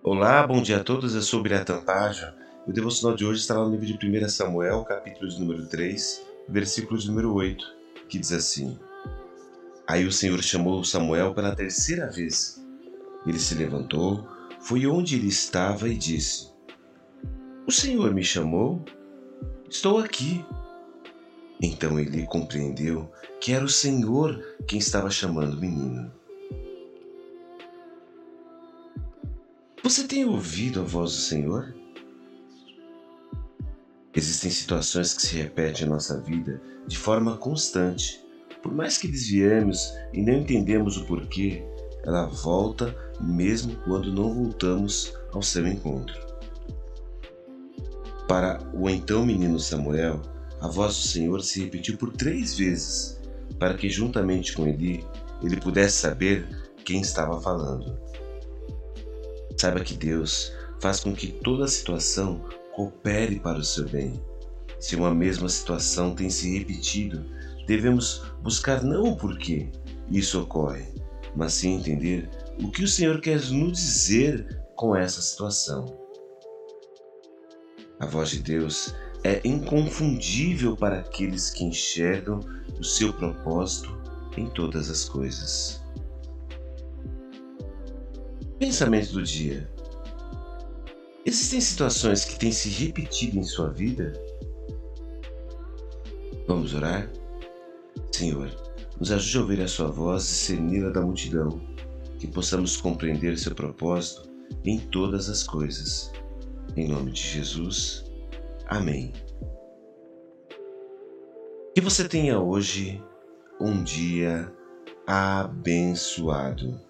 Olá, bom dia a todos, eu sou Biratan Pajo. O devocional de hoje está no livro de 1 Samuel, capítulo de número 3, versículo de número 8, que diz assim: Aí o Senhor chamou Samuel pela terceira vez. Ele se levantou, foi onde ele estava e disse: O Senhor me chamou? Estou aqui. Então ele compreendeu que era o Senhor quem estava chamando o menino. Você tem ouvido a voz do Senhor? Existem situações que se repetem em nossa vida de forma constante. Por mais que desviemos e não entendemos o porquê, ela volta mesmo quando não voltamos ao seu encontro. Para o então menino Samuel, a voz do Senhor se repetiu por três vezes, para que juntamente com Eli ele pudesse saber quem estava falando. Saiba que Deus faz com que toda situação coopere para o seu bem. Se uma mesma situação tem se repetido, devemos buscar não o porquê isso ocorre, mas sim entender o que o Senhor quer nos dizer com essa situação. A voz de Deus é inconfundível para aqueles que enxergam o seu propósito em todas as coisas. Pensamento do dia. Existem situações que têm se repetido em sua vida? Vamos orar? Senhor, nos ajude a ouvir a sua voz e discerni-la da multidão, que possamos compreender seu propósito em todas as coisas. Em nome de Jesus. Amém. Que você tenha hoje um dia abençoado.